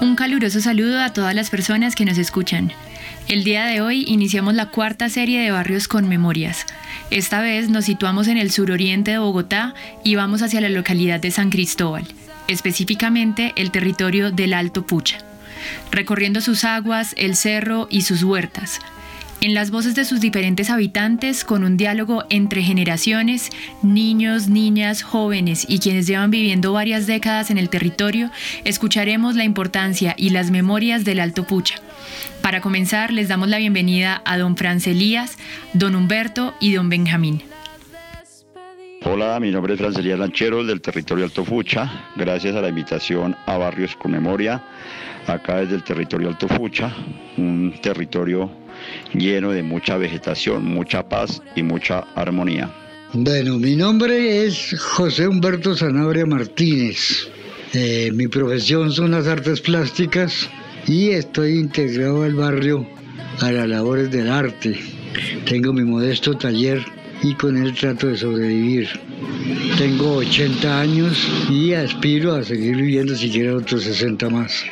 Un caluroso saludo a todas las personas que nos escuchan. El día de hoy iniciamos la cuarta serie de barrios con memorias. Esta vez nos situamos en el suroriente de Bogotá y vamos hacia la localidad de San Cristóbal, específicamente el territorio del Alto Pucha, recorriendo sus aguas, el cerro y sus huertas. En las voces de sus diferentes habitantes, con un diálogo entre generaciones, niños, niñas, jóvenes y quienes llevan viviendo varias décadas en el territorio, escucharemos la importancia y las memorias del Alto Pucha. Para comenzar, les damos la bienvenida a don Franz Elías, don Humberto y don Benjamín. Hola, mi nombre es Francelia Lanchero del territorio Alto Fucha. Gracias a la invitación a Barrios con Memoria, acá desde el territorio Alto Fucha, un territorio lleno de mucha vegetación, mucha paz y mucha armonía. Bueno, mi nombre es José Humberto Sanabria Martínez. Eh, mi profesión son las artes plásticas y estoy integrado al barrio a las labores del arte. Tengo mi modesto taller y con él trato de sobrevivir. Tengo 80 años y aspiro a seguir viviendo siquiera otros 60 más.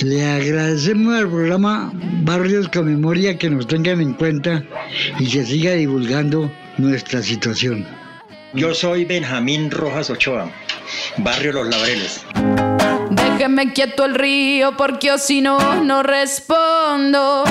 Le agradecemos al programa Barrios con Memoria que nos tengan en cuenta y que siga divulgando nuestra situación. Yo soy Benjamín Rojas Ochoa, Barrio Los Laureles. Déjeme quieto el río porque yo si no, no respondo.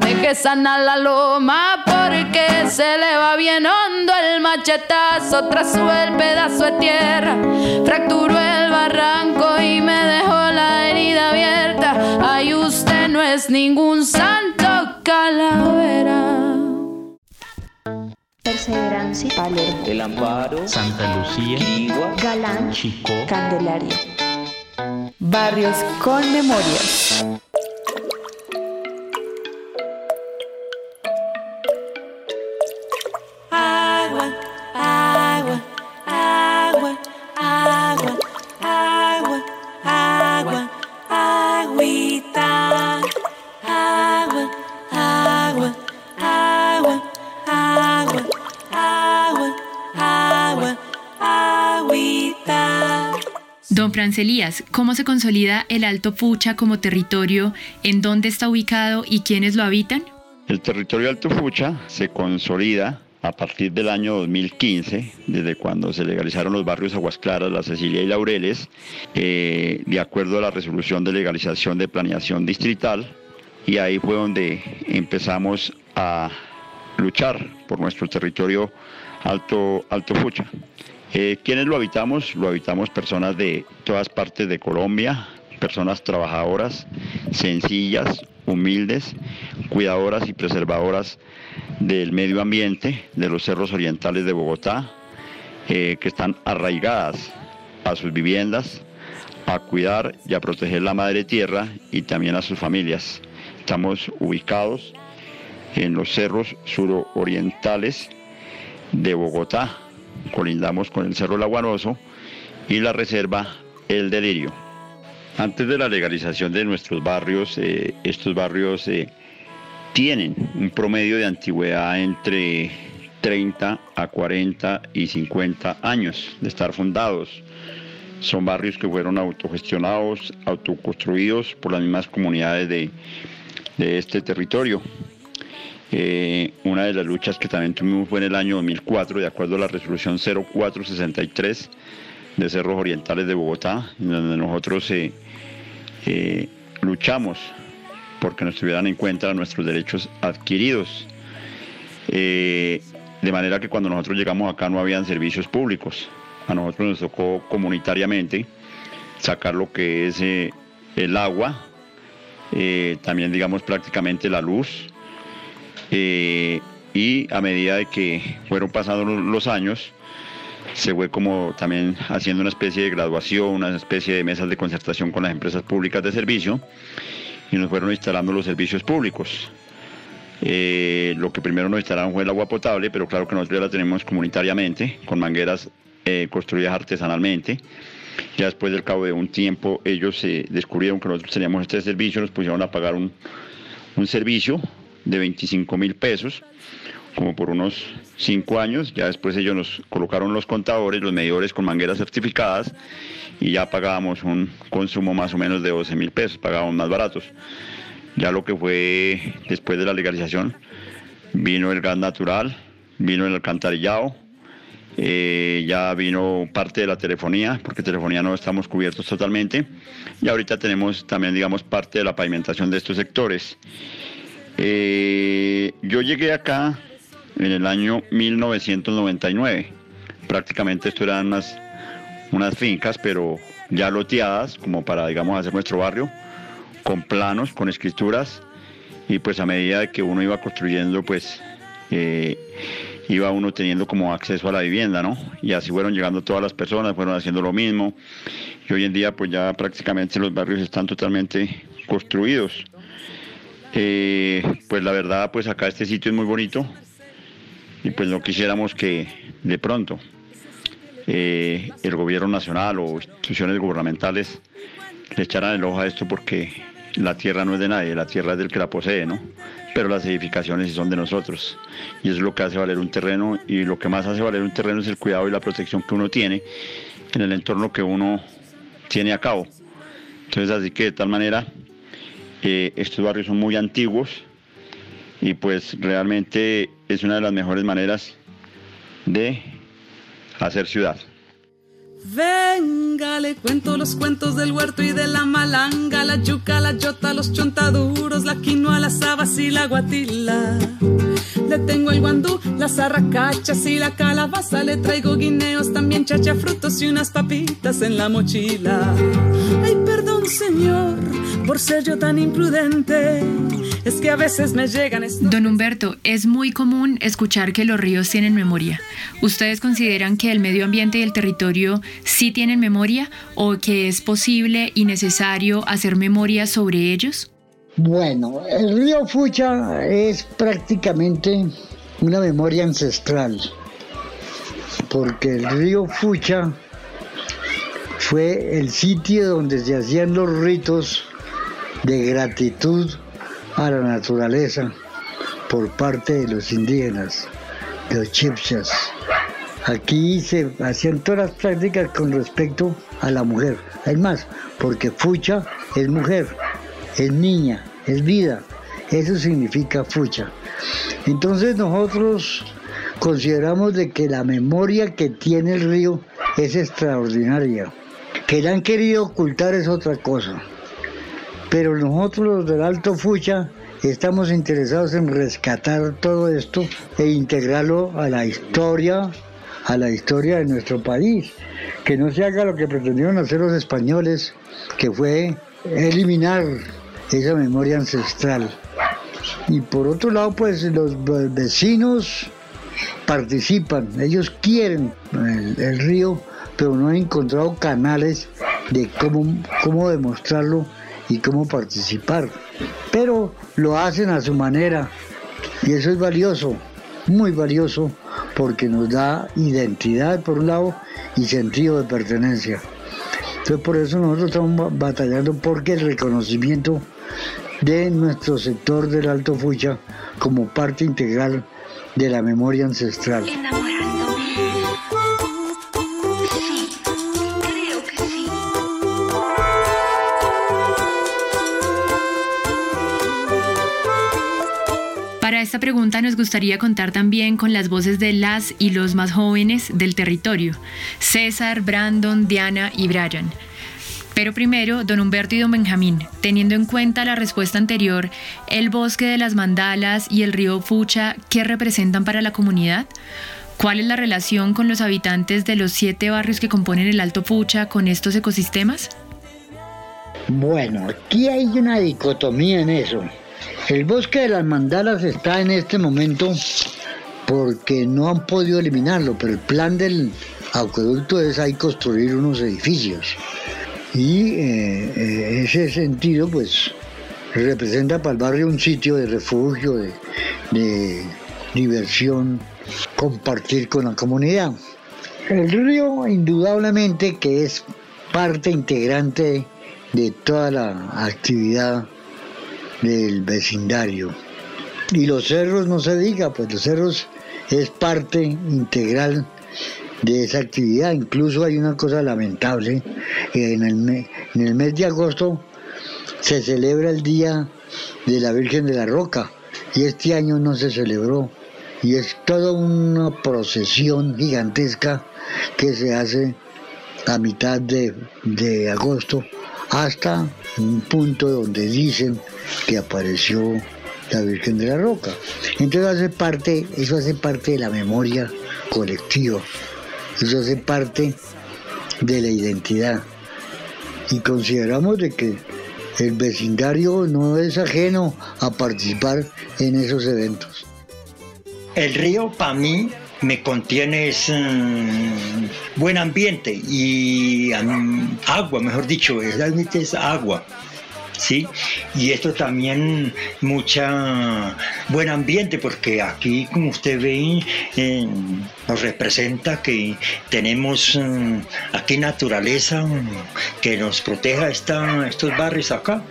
Deje sana la loma porque se le va bien hondo el machetazo, trazó el pedazo de tierra, fracturó el barranco y me dejó la herida abierta. Ay, usted no es ningún santo calavera. Perseverancia, Palermo, El Amparo, Santa Lucía, Quigua, Galán, Chicó, Candelaria. Barrios con Memorias. ¿Cómo se consolida el Alto Pucha como territorio? ¿En dónde está ubicado y quiénes lo habitan? El territorio Alto Fucha se consolida a partir del año 2015, desde cuando se legalizaron los barrios Aguas Claras, La Cecilia y Laureles, eh, de acuerdo a la resolución de legalización de planeación distrital, y ahí fue donde empezamos a luchar por nuestro territorio Alto, Alto Fucha. Eh, ¿Quiénes lo habitamos? Lo habitamos personas de todas partes de Colombia, personas trabajadoras, sencillas, humildes, cuidadoras y preservadoras del medio ambiente, de los cerros orientales de Bogotá, eh, que están arraigadas a sus viviendas, a cuidar y a proteger la madre tierra y también a sus familias. Estamos ubicados en los cerros surorientales de Bogotá, colindamos con el Cerro Laguanoso y la reserva El Delirio. Antes de la legalización de nuestros barrios, eh, estos barrios eh, tienen un promedio de antigüedad entre 30 a 40 y 50 años de estar fundados. Son barrios que fueron autogestionados, autoconstruidos por las mismas comunidades de, de este territorio. Eh, una de las luchas que también tuvimos fue en el año 2004, de acuerdo a la resolución 0463 de Cerros Orientales de Bogotá, donde nosotros eh, eh, luchamos porque nos tuvieran en cuenta nuestros derechos adquiridos. De manera que cuando nosotros llegamos acá no habían servicios públicos. A nosotros nos tocó comunitariamente sacar lo que es el agua, también digamos prácticamente la luz, y a medida de que fueron pasando los años, se fue como también haciendo una especie de graduación, una especie de mesas de concertación con las empresas públicas de servicio y nos fueron instalando los servicios públicos. Eh, lo que primero nos instalaron fue el agua potable, pero claro que nosotros ya la tenemos comunitariamente, con mangueras eh, construidas artesanalmente. Ya después del cabo de un tiempo ellos eh, descubrieron que nosotros teníamos este servicio, nos pusieron a pagar un servicio de 25 mil pesos como por unos cinco años. Ya después ellos nos colocaron los contadores, los medidores con mangueras certificadas y ya pagábamos un consumo más o menos de 12 mil pesos, pagábamos más baratos. Ya lo que fue después de la legalización, vino el gas natural, vino el alcantarillado, eh, ya vino parte de la telefonía, porque telefonía no estamos cubiertos totalmente, y ahorita tenemos también, digamos, parte de la pavimentación de estos sectores. Eh, yo llegué acá en el año 1999. Prácticamente esto eran unas, fincas, pero ya loteadas, como para, digamos, hacer nuestro barrio, con planos, con escrituras, y pues a medida de que uno iba construyendo, pues eh, iba uno teniendo como acceso a la vivienda, ¿no? Y así fueron llegando todas las personas, fueron haciendo lo mismo, y hoy en día pues ya prácticamente los barrios están totalmente construidos. Eh, pues la verdad, pues acá este sitio es muy bonito, y pues no quisiéramos que de pronto eh, el gobierno nacional o instituciones gubernamentales le echaran el ojo a esto porque la tierra no es de nadie, la tierra es del que la posee, ¿no? Pero las edificaciones son de nosotros. Y eso es lo que hace valer un terreno y lo que más hace valer un terreno es el cuidado y la protección que uno tiene en el entorno que uno tiene a cabo. Entonces, así que de tal manera, eh, estos barrios son muy antiguos, y pues realmente es una de las mejores maneras de hacer ciudad. Venga, le cuento los cuentos del huerto y de la malanga, la yuca, la yota, los chontaduros, la quinoa, las habas y la guatila. Le tengo el guandú, las arracachas y la calabaza, le traigo guineos, también chacha, frutos y unas papitas en la mochila. Ay, perdón, señor, por ser yo tan imprudente es que a veces me llegan Don Humberto, es muy común escuchar que los ríos tienen memoria. ¿Ustedes consideran que el medio ambiente y el territorio sí tienen memoria o que es posible y necesario hacer memoria sobre ellos? Bueno, el río Fucha es prácticamente una memoria ancestral, porque el río Fucha fue el sitio donde se hacían los ritos de gratitud a la naturaleza por parte de los indígenas, de los chipchas. Aquí se hacían todas las prácticas con respecto a la mujer. Es más, porque fucha es mujer, es niña, es vida. Eso significa fucha. Entonces nosotros consideramos de que la memoria que tiene el río es extraordinaria. Que la han querido ocultar es otra cosa. Pero nosotros los del Alto Fucha estamos interesados en rescatar todo esto e integrarlo a la historia, a la historia de nuestro país. Que no se haga lo que pretendieron hacer los españoles, que fue eliminar esa memoria ancestral. Y por otro lado, pues los vecinos participan, ellos quieren el, río, pero no han encontrado canales de cómo, cómo demostrarlo y cómo participar. Pero lo hacen a su manera y eso es valioso, muy valioso, porque nos da identidad por un lado y sentido de pertenencia. Entonces por eso nosotros estamos batallando porque el reconocimiento de nuestro sector del Alto Fucha como parte integral de la memoria ancestral. Esta pregunta nos gustaría contar también con las voces de las y los más jóvenes del territorio, César, Brandon, Diana y Brian. Pero primero, don Humberto y don Benjamín, teniendo en cuenta la respuesta anterior, el bosque de las mandalas y el río Fucha, ¿qué representan para la comunidad? ¿Cuál es la relación con los habitantes de los siete barrios que componen el Alto Fucha con estos ecosistemas? Bueno, aquí hay una dicotomía en eso. El bosque de las mandalas está en este momento porque no han podido eliminarlo, pero el plan del acueducto es ahí construir unos edificios. Y eh, eh, ese sentido, pues, representa para el barrio un sitio de refugio, de, de diversión, compartir con la comunidad. El río, indudablemente, que es parte integrante de toda la actividad del vecindario. Y los cerros, no se diga, pues los cerros es parte integral de esa actividad. Incluso hay una cosa lamentable, en el, en el mes de agosto se celebra el Día de la Virgen de la Roca y este año no se celebró. Y es toda una procesión gigantesca que se hace a mitad de, de agosto hasta un punto donde dicen que apareció la Virgen de la Roca. Entonces hace parte, eso hace parte de la memoria colectiva, eso hace parte de la identidad. Y consideramos de que el vecindario no es ajeno a participar en esos eventos. El río para mí me contiene es, mm, buen ambiente y mm, agua, mejor dicho, es agua. ¿Sí? Y esto también mucha buen ambiente porque aquí como usted ve eh, nos representa que tenemos mm, aquí naturaleza que nos proteja esta, estos barrios acá.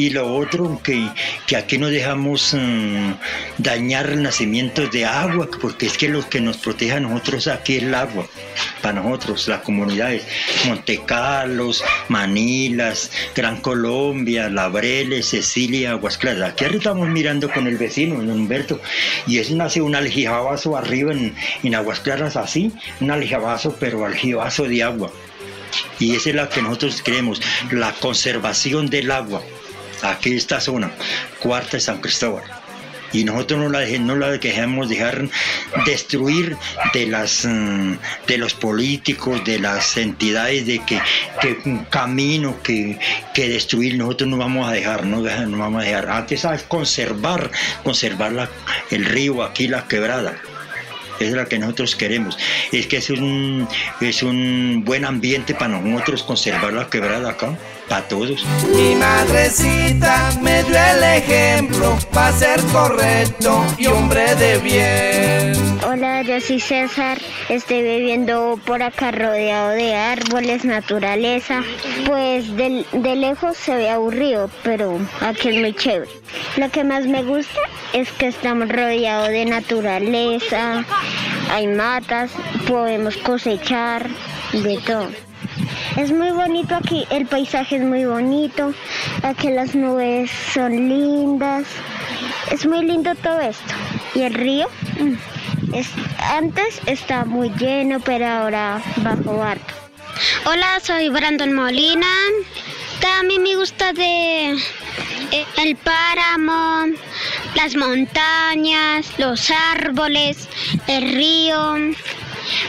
Y lo otro, que, que aquí no dejamos mm, dañar nacimientos de agua, porque es que lo que nos protege a nosotros aquí es el agua, para nosotros, las comunidades, Monte Carlos, Manilas, Gran Colombia, Labreles, Cecilia, Aguas Claras. Aquí estamos mirando con el vecino, don Humberto, y es nace un aljibazo arriba en, en Aguas Claras así, un aljibazo, pero aljibazo de agua. Y esa es la que nosotros queremos, la conservación del agua aquí esta zona, cuarta de San Cristóbal. Y nosotros no la, no la dejemos dejar destruir de, las, mm, de los políticos, de las entidades, de que, que un camino que, que destruir, nosotros no vamos a dejar, no, no vamos a dejar. Antes es conservar, conservar la, el río aquí, la quebrada es la que nosotros queremos. Es que es un, es un buen ambiente para nosotros conservar la quebrada acá, para todos. Mi madrecita me dio el ejemplo para ser correcto y hombre de bien. Hola, yo soy César, estoy viviendo por acá rodeado de árboles, naturaleza. Pues de, de lejos se ve aburrido, pero aquí es muy chévere. Lo que más me gusta es que estamos rodeados de naturaleza, hay matas, podemos cosechar, de todo. Es muy bonito aquí, el paisaje es muy bonito, aquí las nubes son lindas, es muy lindo todo esto. Y el río, mm, es, antes estaba muy lleno, pero ahora bajo harto. Hola, soy Brandon Molina. También me gusta de eh, el páramo, las montañas, los árboles, el río.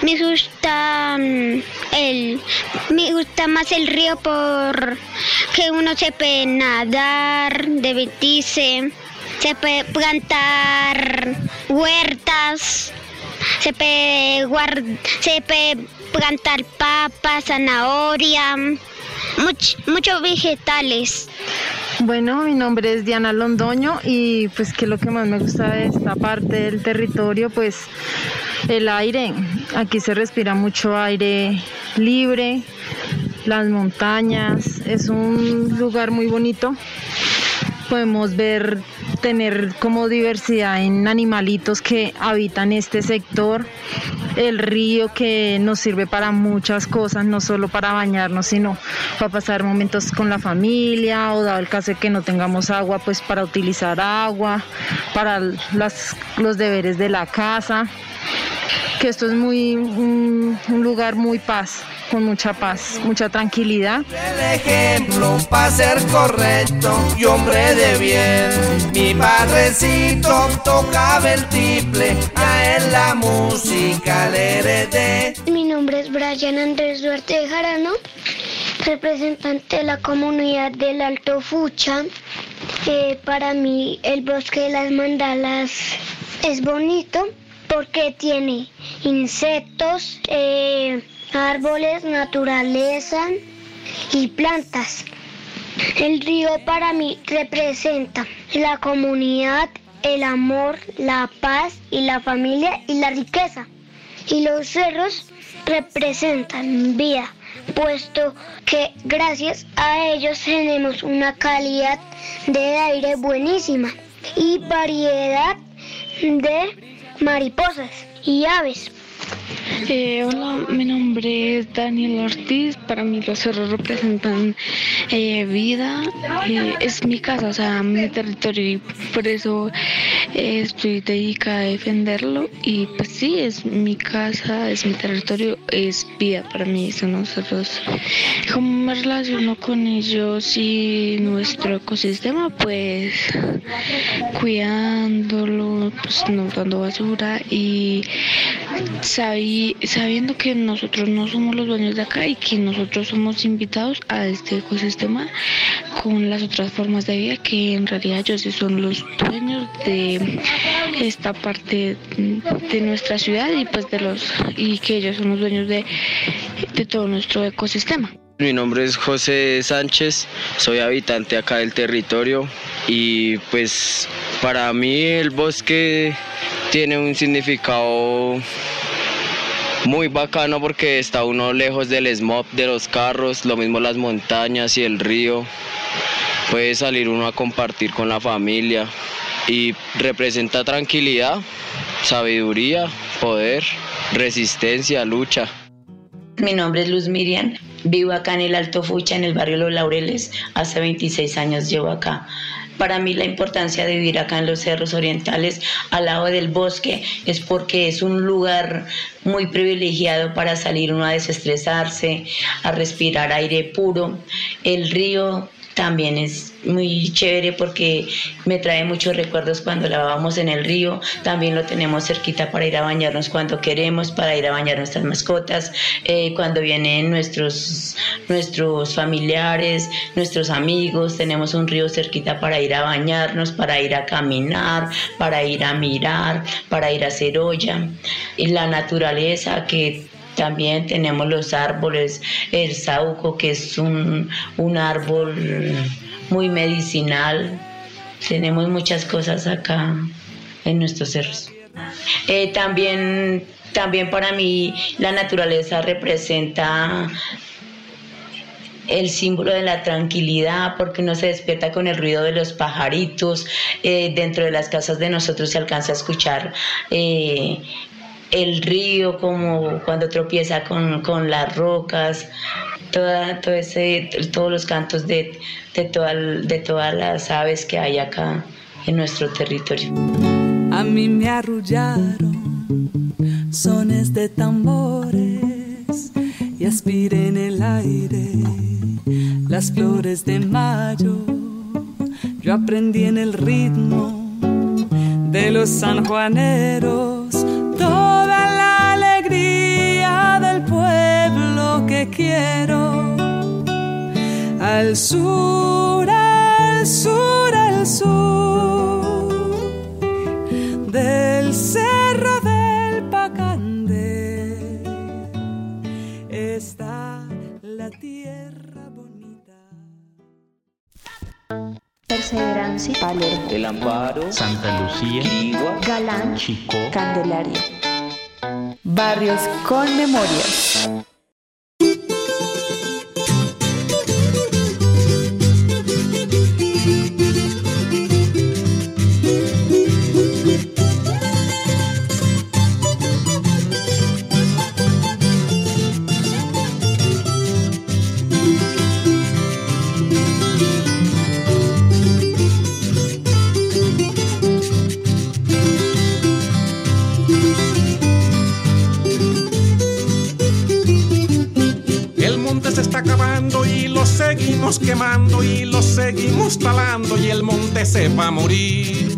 Me gusta mm, el me gusta más el río por que uno se puede nadar, divertirse, se puede plantar huertas, se puede se puede plantar papas, zanahoria, muchos vegetales. Bueno, mi nombre es Diana Londoño y pues que lo que más me gusta de esta parte del territorio, pues el aire. Aquí se respira mucho aire libre, las montañas, es un lugar muy bonito. Podemos ver, tener como diversidad en animalitos que habitan este sector. el río que nos sirve para muchas cosas, no solo para bañarnos, sino para pasar momentos con la familia o dado el caso de que no tengamos agua, pues para utilizar agua, para los deberes de la casa, que esto es muy un, un lugar muy paz con mucha paz, mucha tranquilidad. El ejemplo para ser correcto y hombre de bien. Mi padrecito tocaba el triple, a él la música le heredé. Mi nombre es Brian Andrés Duarte Jarano, representante de la comunidad del Alto Fucha. Eh, para mí el bosque de las mandalas es bonito porque tiene insectos, eh, árboles, naturaleza y plantas. El río para mí representa la comunidad, el amor, la paz y la familia y la riqueza. Y los cerros representan vida, puesto que gracias a ellos tenemos una calidad de aire buenísima y variedad de mariposas y aves. Eh, hola, mi nombre es Daniel Ortiz. Para mí los cerros representan eh, vida. Eh, es mi casa, o sea, mi territorio y por eso eh, estoy dedicada a defenderlo. Y pues sí, es mi casa, es mi territorio, es vida para mí. Son los cerros. ¿Cómo me relaciono con ellos y nuestro ecosistema? Pues cuidándolo, pues no dando basura y sabiendo que nosotros no somos los dueños de acá y que nosotros somos invitados a este ecosistema con las otras formas de vida que en realidad ellos son los dueños de esta parte de nuestra ciudad y pues de los y que ellos son los dueños de, de todo nuestro ecosistema. Mi nombre es José Sánchez, soy habitante acá del territorio y pues para mí el bosque tiene un significado muy bacano porque está uno lejos del smog de los carros, lo mismo las montañas y el río. Puede salir uno a compartir con la familia y representa tranquilidad, sabiduría, poder, resistencia, lucha. Mi nombre es Luz Miriam, vivo acá en el Alto Fucha, en el barrio Los Laureles, hace 26 años llevo acá. Para mí la importancia de vivir acá en los cerros orientales, al lado del bosque, es porque es un lugar muy privilegiado para salir uno a desestresarse, a respirar aire puro. El río también es muy chévere porque me trae muchos recuerdos cuando lavábamos en el río. También lo tenemos cerquita para ir a bañarnos cuando queremos, para ir a bañar nuestras mascotas, eh, cuando vienen nuestros, nuestros familiares, nuestros amigos. Tenemos un río cerquita para ir a bañarnos, para ir a caminar, para ir a mirar, para ir a hacer olla. La naturaleza que también tenemos los árboles, el sauco, que es un, un árbol muy medicinal. Tenemos muchas cosas acá en nuestros cerros. Eh, también, también para mí la naturaleza representa el símbolo de la tranquilidad, porque uno se despierta con el ruido de los pajaritos. Eh, dentro de las casas de nosotros se alcanza a escuchar eh, el río, como cuando tropieza con, con las rocas, todo ese, todos los cantos de, de, de todas las aves que hay acá en nuestro territorio. A mí me arrullaron sones de tambores y aspiré en el aire las flores de mayo. Yo aprendí en el ritmo de los sanjuaneros quiero. Al sur, al sur, al sur del cerro del Pacandé está la tierra bonita. Perseverancia, Palermo, El Amparo, Santa Lucía, Quirigua, Galán, Chicó, Candelaria. Barrios con memorias. Talando y el monte se va a morir.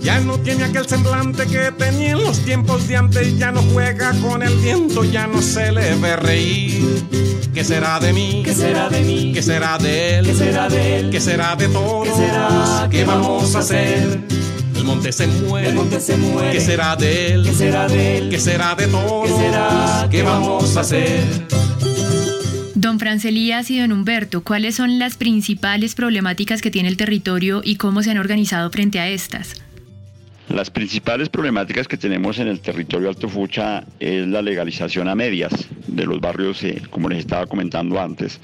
Ya no tiene aquel semblante que tenía en los tiempos de antes, ya no juega con el viento, ya no se le ve reír. ¿Qué será de mí? ¿Qué será de mí? ¿Qué será de él? ¿Qué será de él? ¿Qué será de todos? ¿Qué será? ¿Qué vamos a hacer? El monte se muere. El monte se muere. ¿Qué será de él? ¿Qué será de él? ¿Qué será de todos? ¿Qué será? ¿Qué vamos a hacer? Francelías y don Humberto, ¿cuáles son las principales problemáticas que tiene el territorio y cómo se han organizado frente a estas? Las principales problemáticas que tenemos en el territorio Alto Fucha es la legalización a medias de los barrios, eh, como les estaba comentando antes,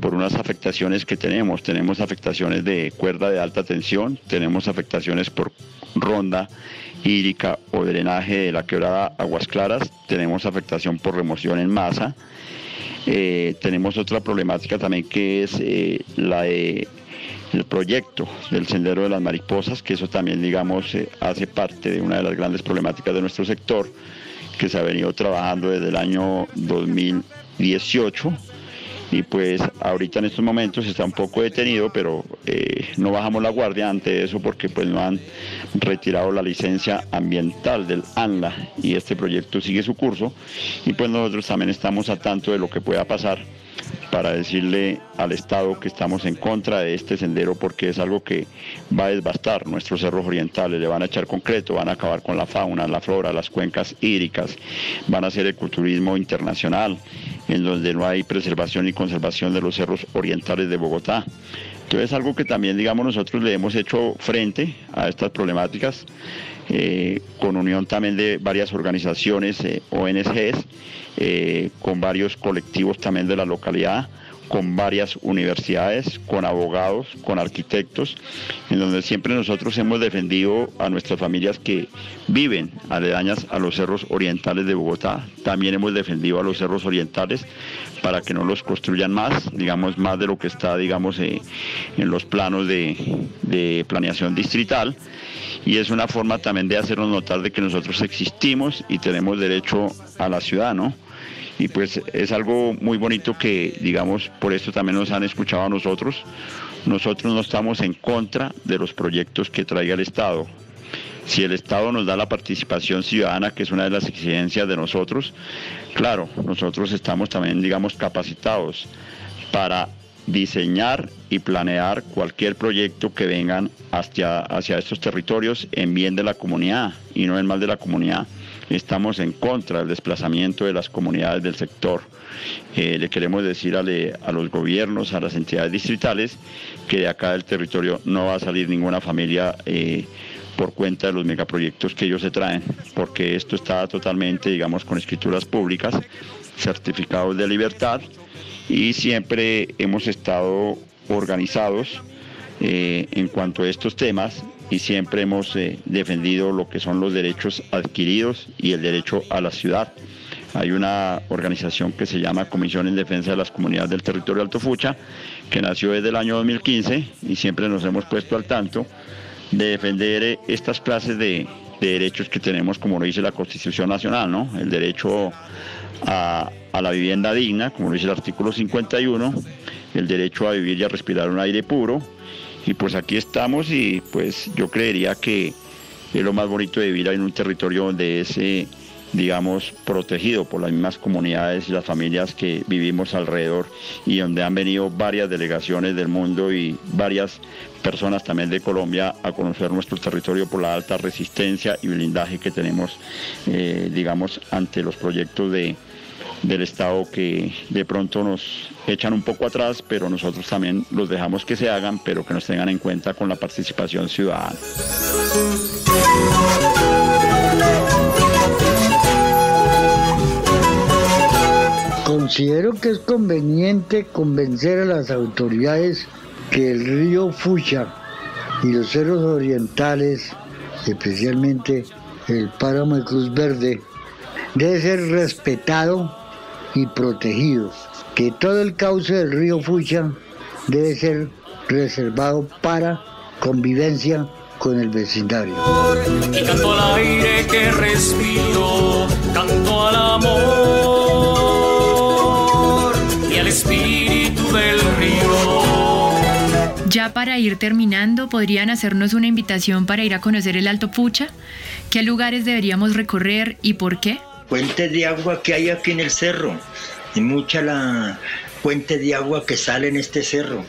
por unas afectaciones que tenemos. Tenemos afectaciones de cuerda de alta tensión, tenemos afectaciones por ronda hídrica o drenaje de la quebrada Aguas Claras, tenemos afectación por remoción en masa. Eh, tenemos otra problemática también que es eh, la de el proyecto del Sendero de las Mariposas, que eso también, digamos, eh, hace parte de una de las grandes problemáticas de nuestro sector, que se ha venido trabajando desde el año 2018 y pues ahorita en estos momentos está un poco detenido, pero eh, no bajamos la guardia ante eso porque pues no han retirado la licencia ambiental del ANLA y este proyecto sigue su curso. Y pues nosotros también estamos a tanto de lo que pueda pasar para decirle al Estado que estamos en contra de este sendero porque es algo que va a desbastar nuestros cerros orientales, le van a echar concreto, van a acabar con la fauna, la flora, las cuencas hídricas, van a hacer ecoturismo internacional, en donde no hay preservación y conservación de los cerros orientales de Bogotá. Entonces es algo que también, digamos, nosotros le hemos hecho frente a estas problemáticas, eh, con unión también de varias organizaciones, eh, ONGs, eh, con varios colectivos también de la localidad, con varias universidades, con abogados, con arquitectos, en donde siempre nosotros hemos defendido a nuestras familias que viven aledañas a los cerros orientales de Bogotá. También hemos defendido a los cerros orientales para que no los construyan más, digamos más de lo que está, digamos, eh, en los planos de, de planeación distrital. Y es una forma también de hacernos notar de que nosotros existimos y tenemos derecho a la ciudad, ¿no? Y pues es algo muy bonito que, digamos, por esto también nos han escuchado a nosotros. Nosotros no estamos en contra de los proyectos que traiga el Estado. Si el Estado nos da la participación ciudadana, que es una de las exigencias de nosotros, claro, nosotros estamos también, digamos, capacitados para diseñar y planear cualquier proyecto que vengan hacia, hacia estos territorios en bien de la comunidad y no en mal de la comunidad estamos en contra del desplazamiento de las comunidades del sector. Eh, le queremos decir a, los gobiernos, a las entidades distritales, que de acá del territorio no va a salir ninguna familia eh, por cuenta de los megaproyectos que ellos se traen, porque esto está totalmente, digamos, con escrituras públicas, certificados de libertad, y siempre hemos estado organizados eh, en cuanto a estos temas y siempre hemos eh, defendido lo que son los derechos adquiridos y el derecho a la ciudad. Hay una organización que se llama Comisión en Defensa de las Comunidades del Territorio Alto Fucha, que nació desde el año 2015 y siempre nos hemos puesto al tanto de defender eh, estas clases de, derechos que tenemos, como lo dice la Constitución Nacional, ¿no? El derecho a, a la vivienda digna, como lo dice el artículo 51, el derecho a vivir y a respirar un aire puro, y pues aquí estamos y pues yo creería que es lo más bonito de vivir en un territorio donde es, eh, digamos, protegido por las mismas comunidades y las familias que vivimos alrededor y donde han venido varias delegaciones del mundo y varias personas también de Colombia a conocer nuestro territorio por la alta resistencia y blindaje que tenemos, eh, digamos, ante los proyectos de, del Estado que de pronto nos echan un poco atrás, pero nosotros también los dejamos que se hagan, pero que nos tengan en cuenta con la participación ciudadana. Considero que es conveniente convencer a las autoridades que el río Fucha y los cerros orientales, especialmente el páramo de Cruz Verde, debe ser respetado y protegidos, que todo el cauce del río Fucha debe ser reservado para convivencia con el vecindario. Y canto al aire que respiro, canto al amor y al espíritu del río. Ya para ir terminando, ¿podrían hacernos una invitación para ir a conocer el Alto Pucha? ¿Qué lugares deberíamos recorrer y por qué? Fuentes de agua que hay aquí en el cerro. Y mucha la fuente de agua que sale en este cerro.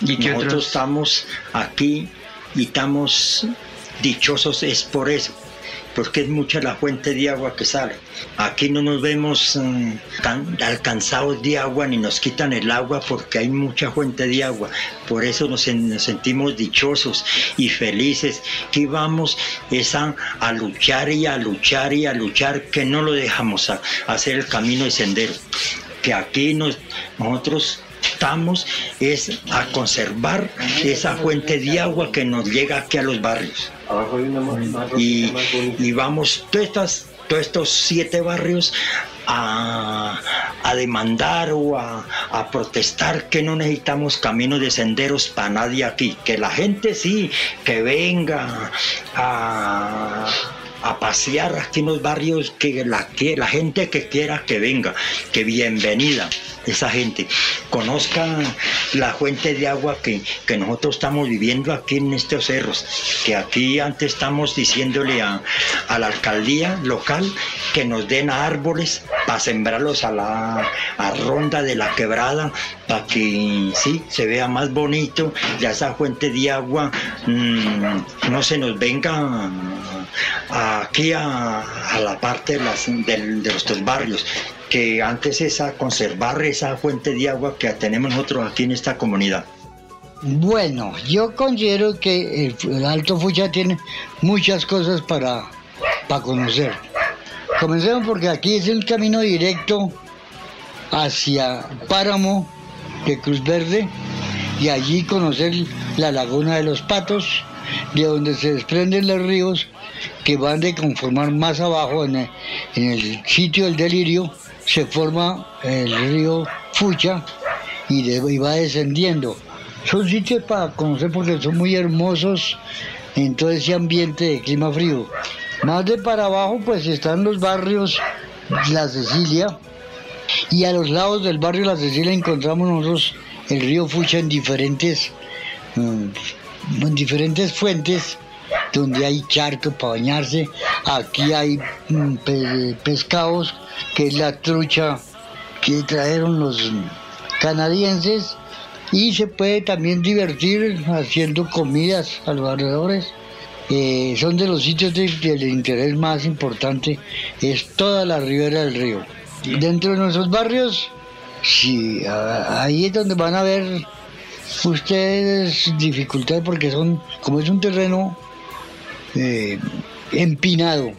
¿Y Nosotros otros? estamos aquí y estamos dichosos es por eso, porque es mucha la fuente de agua que sale. Aquí no nos vemos mm, tan alcanzados de agua ni nos quitan el agua porque hay mucha fuente de agua. Por eso nos, en- nos sentimos dichosos y felices que vamos es a, luchar y a luchar y a luchar que no lo dejamos a, hacer el camino y sendero. Que aquí nos, nosotros estamos es a conservar esa fuente de agua que nos llega aquí a los barrios. Y, y vamos todas estas- todos estos siete barrios a, a demandar o a, a protestar que no necesitamos caminos de senderos para nadie aquí. Que la gente sí, que venga a, a pasear aquí en los barrios, que la, que la gente que quiera que venga, que bienvenida esa gente, conozca la fuente de agua que, que nosotros estamos viviendo aquí en estos cerros, que aquí antes estamos diciéndole a, a la alcaldía local que nos den árboles para sembrarlos a la a ronda de la quebrada, para que sí se vea más bonito, ya esa fuente de agua mm, no se nos venga aquí a, la parte de, de nuestros barrios, que antes esa conservar esa fuente de agua que tenemos nosotros aquí en esta comunidad. Bueno, yo considero que el, Alto Fucha tiene muchas cosas para, para conocer. Comencemos porque aquí es el camino directo hacia Páramo de Cruz Verde y allí conocer la laguna de los Patos, de donde se desprenden los ríos que van de conformar más abajo en el, en el sitio del delirio, se forma el río Fucha y, va descendiendo. Son sitios para conocer porque son muy hermosos en todo ese ambiente de clima frío. Más de para abajo pues están los barrios La Cecilia y a los lados del barrio La Cecilia encontramos nosotros el río Fucha en diferentes, mm, en diferentes fuentes donde hay charcos para bañarse. Aquí hay mm, pe- pescados, que es la trucha que trajeron los canadienses. Y se puede también divertir haciendo comidas a los alrededores. Eh, son de los sitios de- del interés más importante, es toda la ribera del río. Dentro de nuestros barrios, sí, a- ahí es donde van a ver ustedes dificultades porque son, como es un terreno eh, empinado,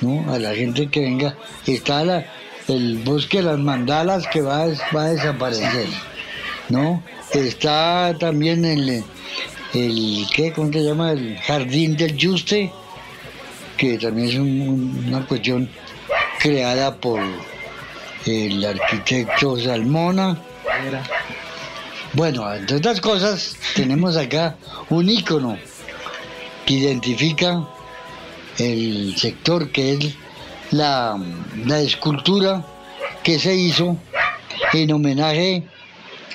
¿no? A la gente que venga, está el bosque de las mandalas que va, a desaparecer, ¿no? Está también el, el ¿qué? ¿Cómo se llama? El jardín del Juste, que también es un- una cuestión creada por el arquitecto Salmona. Bueno, entre otras cosas, tenemos acá un ícono identifica el sector que es la, la escultura que se hizo en homenaje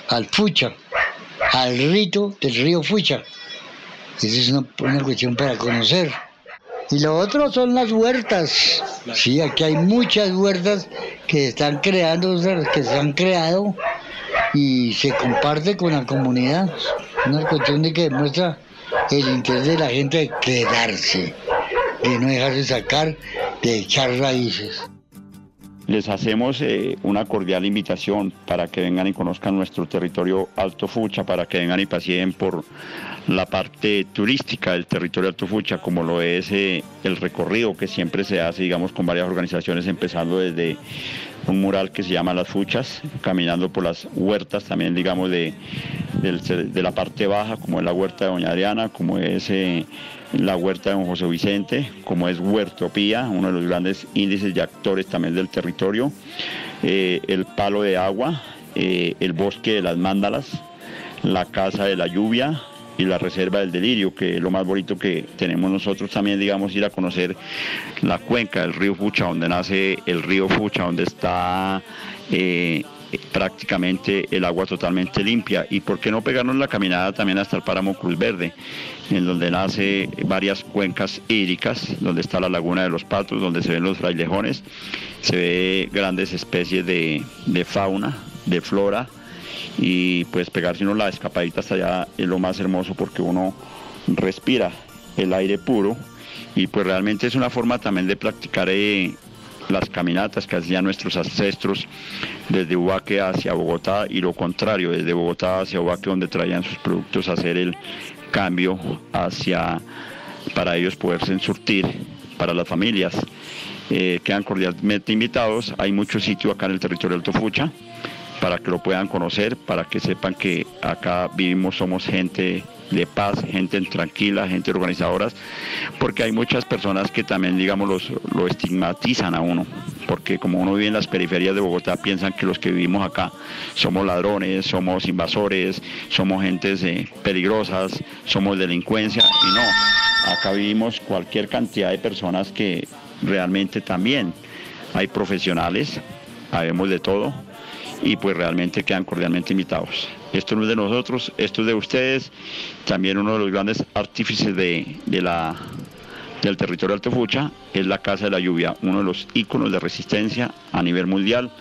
al Fucha, al rito del río Fucha. Esa es una, cuestión para conocer. Y lo otro son las huertas. Sí, aquí hay muchas huertas que están creando, que se han creado y se comparte con la comunidad. Una cuestión de que demuestra el interés de la gente de quedarse, de no dejarse sacar, de echar raíces. Les hacemos eh, una cordial invitación para que vengan y conozcan nuestro territorio Alto Fucha, para que vengan y paseen por la parte turística del territorio Alto Fucha, como lo es eh, el recorrido que siempre se hace, digamos, con varias organizaciones, empezando desde un mural que se llama Las Fuchas, caminando por las huertas también, digamos, de, la parte baja, como es la huerta de Doña Adriana, como es eh, la huerta de Don José Vicente, como es Huertopía, uno de los grandes índices de actores también del territorio, eh, el palo de agua, eh, el bosque de las mándalas, la casa de la lluvia y la reserva del delirio, que es lo más bonito que tenemos nosotros también, digamos, ir a conocer la cuenca del río Fucha, donde nace el río Fucha, donde está eh, prácticamente el agua totalmente limpia. ¿Y por qué no pegarnos la caminada también hasta el páramo Cruz Verde, en donde nace varias cuencas hídricas, donde está la laguna de los patos, donde se ven los frailejones, se ve grandes especies de, de fauna, de flora, y pues pegarse uno la escapadita hasta allá es lo más hermoso porque uno respira el aire puro y pues realmente es una forma también de practicar eh, las caminatas que hacían nuestros ancestros desde Ubaque hacia Bogotá y lo contrario, desde Bogotá hacia Ubaque donde traían sus productos hacer el cambio hacia para ellos poderse surtir para las familias. Eh, quedan cordialmente invitados, hay mucho sitio acá en el territorio de Alto Fucha para que lo puedan conocer, para que sepan que acá vivimos, somos gente de paz, gente tranquila, gente organizadora, porque hay muchas personas que también, digamos, los, lo estigmatizan a uno, porque como uno vive en las periferias de Bogotá, piensan que los que vivimos acá somos ladrones, somos invasores, somos gentes eh, peligrosas, somos delincuencia, y no, acá vivimos cualquier cantidad de personas que realmente también hay profesionales, sabemos de todo, y pues realmente quedan cordialmente invitados. Esto no es de nosotros, esto es de ustedes, también uno de los grandes artífices de, la, del territorio de Altefucha es la Casa de la Lluvia, uno de los íconos de resistencia a nivel mundial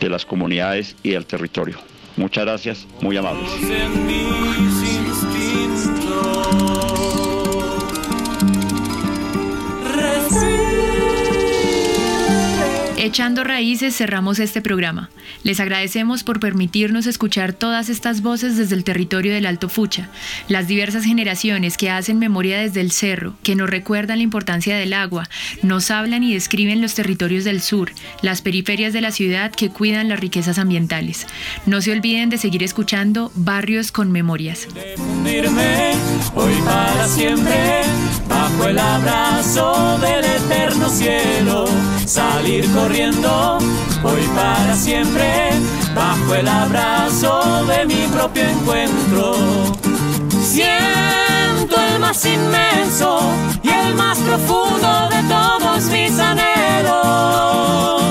de las comunidades y del territorio. Muchas gracias, muy amables. Echando raíces cerramos este programa. Les agradecemos por permitirnos escuchar todas estas voces desde el territorio del Alto Fucha, las diversas generaciones que hacen memoria desde el cerro, que nos recuerdan la importancia del agua, nos hablan y describen los territorios del sur, las periferias de la ciudad que cuidan las riquezas ambientales. No se olviden de seguir escuchando Barrios con Memorias. Hoy para siempre, bajo el abrazo de mi propio encuentro. Siento el más inmenso y el más profundo de todos mis anhelos.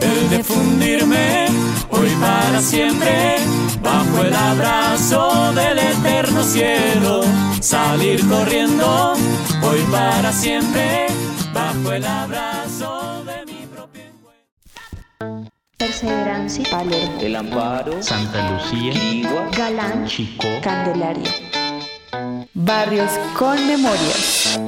El de fundirme hoy para siempre, bajo el abrazo del eterno cielo. Salir corriendo hoy para siempre, bajo el abrazo. Perseverancia, Palermo, El Amparo, Santa Lucía, Quirigua, Galán, Chicó, Candelaria. Barrios con memorias.